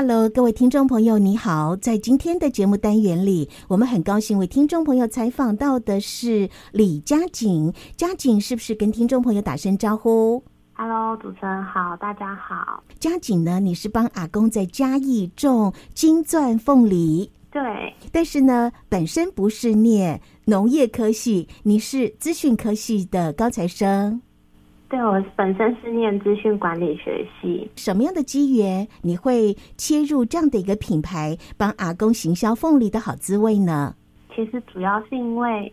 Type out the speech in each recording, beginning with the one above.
Hello，各位听众朋友，你好！在今天的节目单元里，我们很高兴为听众朋友采访到的是李佳景。佳景是不是跟听众朋友打声招呼？Hello，主持人好，大家好。佳景呢，你是帮阿公在嘉义种金钻凤梨，对。但是呢，本身不是念农业科系，你是资讯科系的高材生。对，我本身是念资讯管理学系。什么样的机缘你会切入这样的一个品牌，帮阿公行销凤梨的好滋味呢？其实主要是因为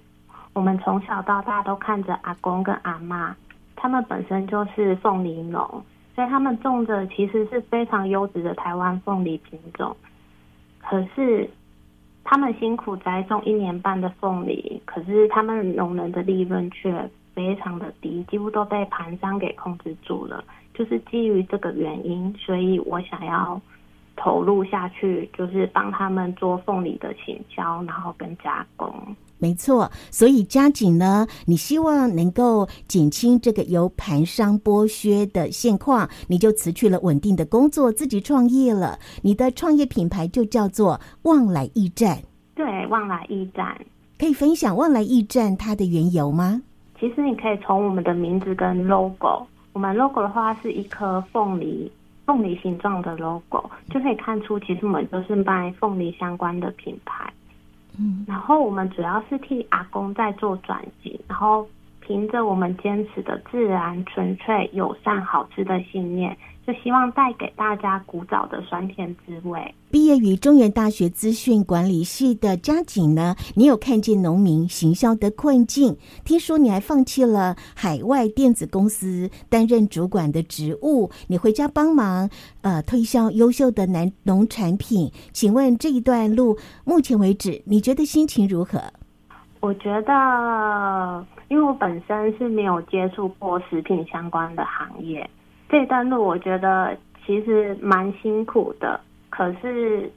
我们从小到大都看着阿公跟阿妈，他们本身就是凤梨农，所以他们种的其实是非常优质的台湾凤梨品种。可是他们辛苦栽种一年半的凤梨，可是他们农人的利润却非常的低，几乎都被盘商给控制住了。就是基于这个原因，所以我想要投入下去，就是帮他们做凤梨的行销，然后跟加工。没错，所以加紧呢，你希望能够减轻这个由盘商剥削的现况，你就辞去了稳定的工作，自己创业了。你的创业品牌就叫做旺来驿站。对，旺来驿站。可以分享旺来驿站它的缘由吗？其实你可以从我们的名字跟 logo，我们 logo 的话是一颗凤梨，凤梨形状的 logo，就可以看出其实我们都是卖凤梨相关的品牌。嗯，然后我们主要是替阿公在做转型，然后凭着我们坚持的自然、纯粹、友善、好吃的信念。就希望带给大家古早的酸甜滋味。毕业于中原大学资讯管理系的佳景呢，你有看见农民行销的困境？听说你还放弃了海外电子公司担任主管的职务，你回家帮忙呃推销优秀的南农产品。请问这一段路目前为止，你觉得心情如何？我觉得，因为我本身是没有接触过食品相关的行业。这段路我觉得其实蛮辛苦的，可是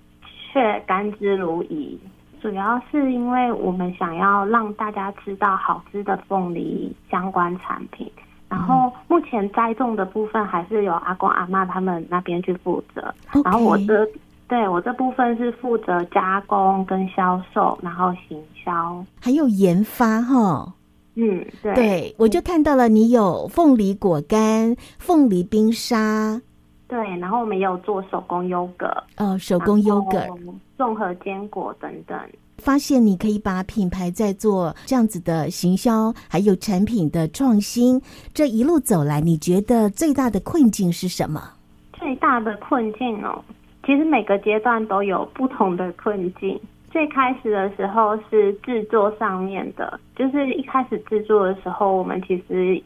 却甘之如饴。主要是因为我们想要让大家知道好吃的凤梨相关产品，然后目前栽种的部分还是由阿公阿妈他们那边去负责，然后我这对我这部分是负责加工跟销售，然后行销还有研发哈。嗯，对，对，我就看到了你有凤梨果干、凤梨冰沙，对，然后我们也有做手工优格，哦，手工优格、综合坚果等等。发现你可以把品牌在做这样子的行销，还有产品的创新，这一路走来，你觉得最大的困境是什么？最大的困境哦，其实每个阶段都有不同的困境。最开始的时候是制作上面的，就是一开始制作的时候，我们其实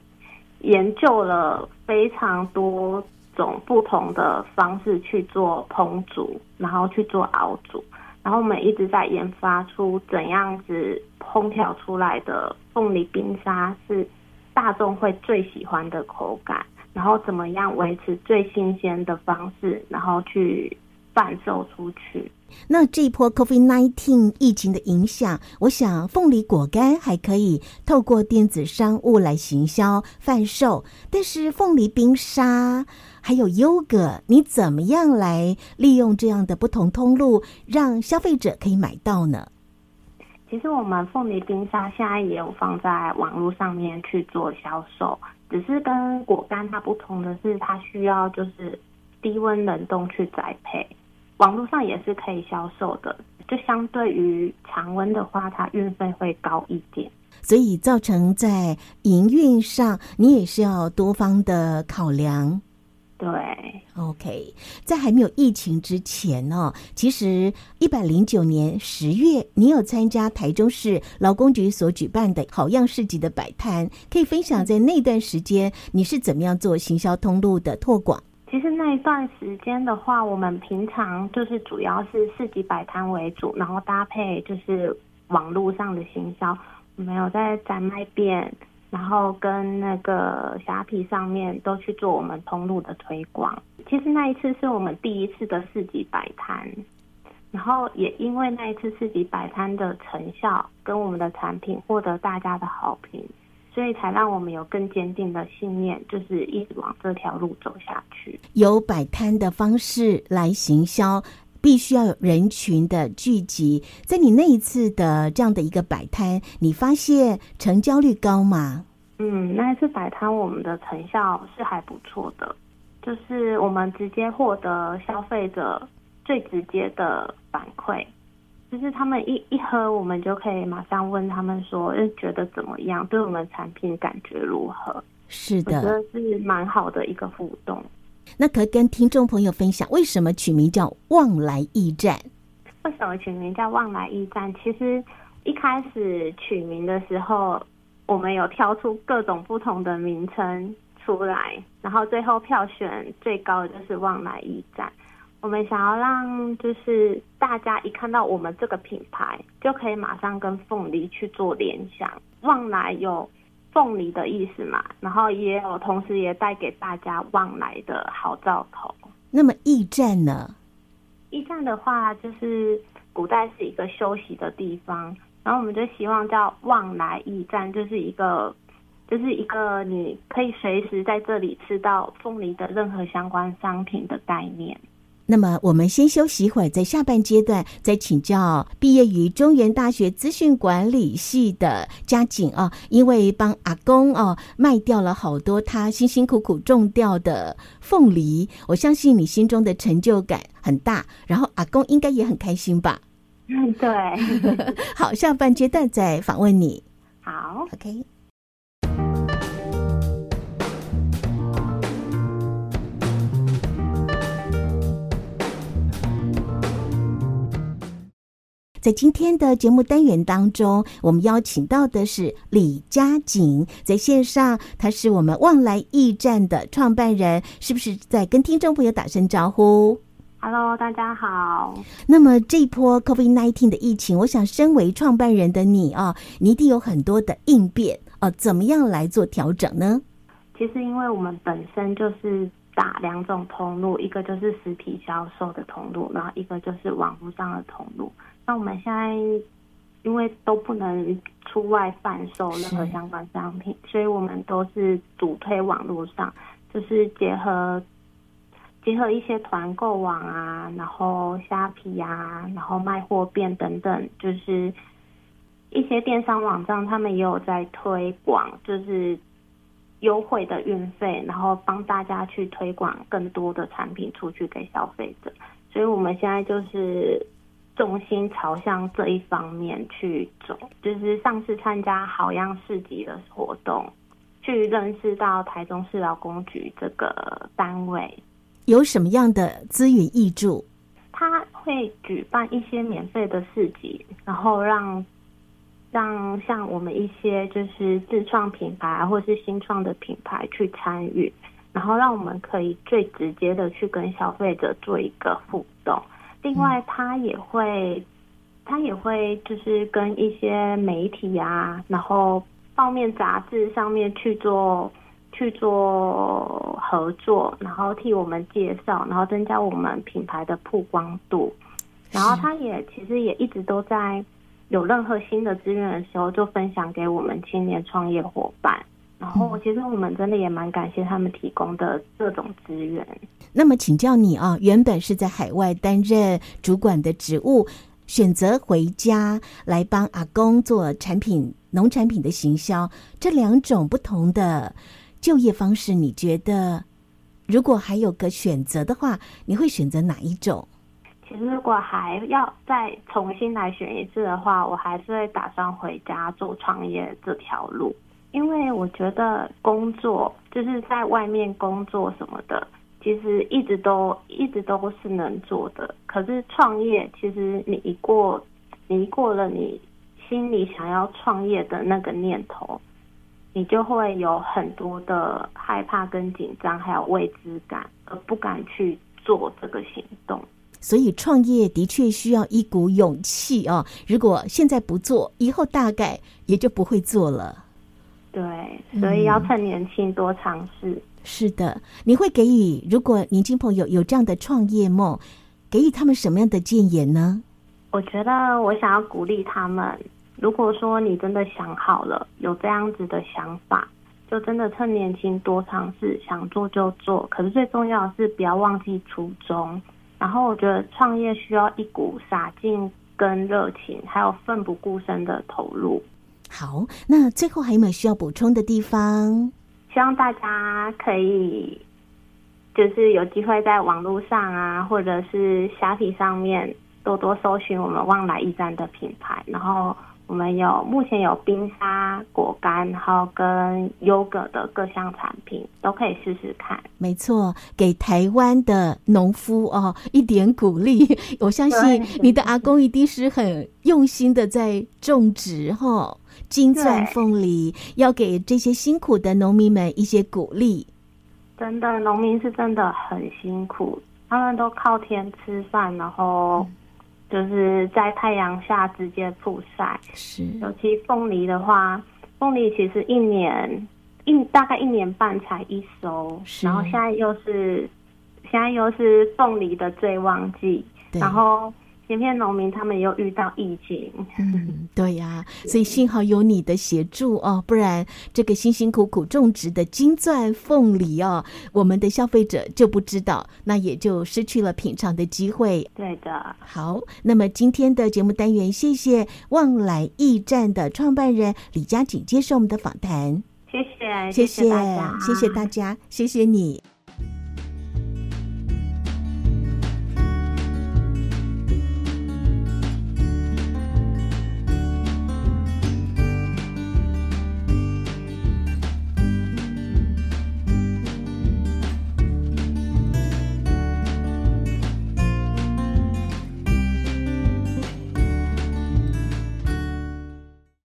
研究了非常多种不同的方式去做烹煮，然后去做熬煮，然后我们一直在研发出怎样子烹调出来的凤梨冰沙是大众会最喜欢的口感，然后怎么样维持最新鲜的方式，然后去贩售出去。那这一波 COVID-19 疫情的影响，我想凤梨果干还可以透过电子商务来行销贩售，但是凤梨冰沙还有优格，你怎么样来利用这样的不同通路，让消费者可以买到呢？其实我们凤梨冰沙现在也有放在网络上面去做销售，只是跟果干它不同的是，它需要就是低温冷冻去栽培。网络上也是可以销售的，就相对于常温的话，它运费会高一点，所以造成在营运上你也是要多方的考量。对，OK，在还没有疫情之前呢、哦，其实一百零九年十月，你有参加台中市劳工局所举办的好样市集的摆摊，可以分享在那段时间你是怎么样做行销通路的拓广？其实那一段时间的话，我们平常就是主要是市集摆摊为主，然后搭配就是网络上的行销。我们有在展卖店，然后跟那个虾皮上面都去做我们通路的推广。其实那一次是我们第一次的市集摆摊，然后也因为那一次市集摆摊的成效跟我们的产品获得大家的好评，所以才让我们有更坚定的信念，就是一直往这条路走下去。有摆摊的方式来行销，必须要有人群的聚集。在你那一次的这样的一个摆摊，你发现成交率高吗？嗯，那一次摆摊我们的成效是还不错的，就是我们直接获得消费者最直接的反馈，就是他们一一喝，我们就可以马上问他们说，觉得怎么样？对我们产品感觉如何？是的，我觉得是蛮好的一个互动。那可以跟听众朋友分享，为什么取名叫“旺来驿站”？为什么取名叫“旺来驿站”？其实一开始取名的时候，我们有挑出各种不同的名称出来，然后最后票选最高的就是“旺来驿站”。我们想要让就是大家一看到我们这个品牌，就可以马上跟凤梨去做联想。旺来有凤梨的意思嘛，然后也有同时也带给大家旺来的好兆头。那么驿站呢？驿站的话，就是古代是一个休息的地方。然后我们就希望叫旺来驿站，就是一个，就是一个你可以随时在这里吃到凤梨的任何相关商品的概念。那么我们先休息一会儿，在下半阶段再请教毕业于中原大学资讯管理系的佳景啊，因为帮阿公哦卖掉了好多他辛辛苦苦种掉的凤梨，我相信你心中的成就感很大，然后阿公应该也很开心吧。嗯，对。好，下半阶段再访问你。好，OK。在今天的节目单元当中，我们邀请到的是李佳景，在线上，他是我们旺来驿站的创办人，是不是在跟听众朋友打声招呼？Hello，大家好。那么这一波 COVID-19 的疫情，我想身为创办人的你啊，你一定有很多的应变啊，怎么样来做调整呢？其实，因为我们本身就是打两种通路，一个就是实体销售的通路，然后一个就是网络上的通路。那我们现在因为都不能出外贩售任何相关商品，所以我们都是主推网络上，就是结合。结合一些团购网啊，然后虾皮啊，然后卖货店等等，就是一些电商网站，他们也有在推广，就是优惠的运费，然后帮大家去推广更多的产品出去给消费者。所以我们现在就是重心朝向这一方面去走，就是上次参加好样市集的活动，去认识到台中市劳工局这个单位。有什么样的资源挹注？他会举办一些免费的市集，然后让让像我们一些就是自创品牌或是新创的品牌去参与，然后让我们可以最直接的去跟消费者做一个互动。另外，他也会他也会就是跟一些媒体啊，然后报面杂志上面去做。去做合作，然后替我们介绍，然后增加我们品牌的曝光度。然后他也其实也一直都在有任何新的资源的时候，就分享给我们青年创业伙伴。然后其实我们真的也蛮感谢他们提供的各种资源。那么请教你啊，原本是在海外担任主管的职务，选择回家来帮阿公做产品、农产品的行销，这两种不同的。就业方式，你觉得如果还有个选择的话，你会选择哪一种？如果还要再重新来选一次的话，我还是会打算回家做创业这条路，因为我觉得工作就是在外面工作什么的，其实一直都一直都是能做的。可是创业，其实你一过你一过了你心里想要创业的那个念头。你就会有很多的害怕跟紧张，还有未知感，而不敢去做这个行动。所以创业的确需要一股勇气哦。如果现在不做，以后大概也就不会做了。对，所以要趁年轻多尝试。嗯。是的，你会给予如果年轻朋友有这样的创业梦，给予他们什么样的建言呢？我觉得我想要鼓励他们，如果说你真的想好了，有这样子的想法，就真的趁年轻多尝试，想做就做。可是最重要的是不要忘记初衷。然后我觉得创业需要一股洒劲跟热情，还有奋不顾身的投入。好，那最后还有没有需要补充的地方？希望大家可以，就是有机会在网络上啊，或者是虾皮上面。多多搜寻我们旺来驿站的品牌，然后我们有目前有冰沙果干，然后跟优格的各项产品都可以试试看。没错，给台湾的农夫哦一点鼓励。我相信你的阿公一定是很用心的在种植哈、哦、金钻凤梨，要给这些辛苦的农民们一些鼓励。真的，农民是真的很辛苦，他们都靠天吃饭，然后。就是在太阳下直接曝晒，是。尤其凤梨的话，凤梨其实一年一大概一年半才一收，然后现在又是现在又是凤梨的最旺季，然后。前片农民他们又遇到疫情，嗯，对呀、啊，所以幸好有你的协助哦，不然这个辛辛苦苦种植的金钻凤梨哦，我们的消费者就不知道，那也就失去了品尝的机会。对的，好，那么今天的节目单元，谢谢旺来驿站的创办人李佳锦接受我们的访谈，谢谢，谢谢，谢谢大家，谢谢大家，谢谢你。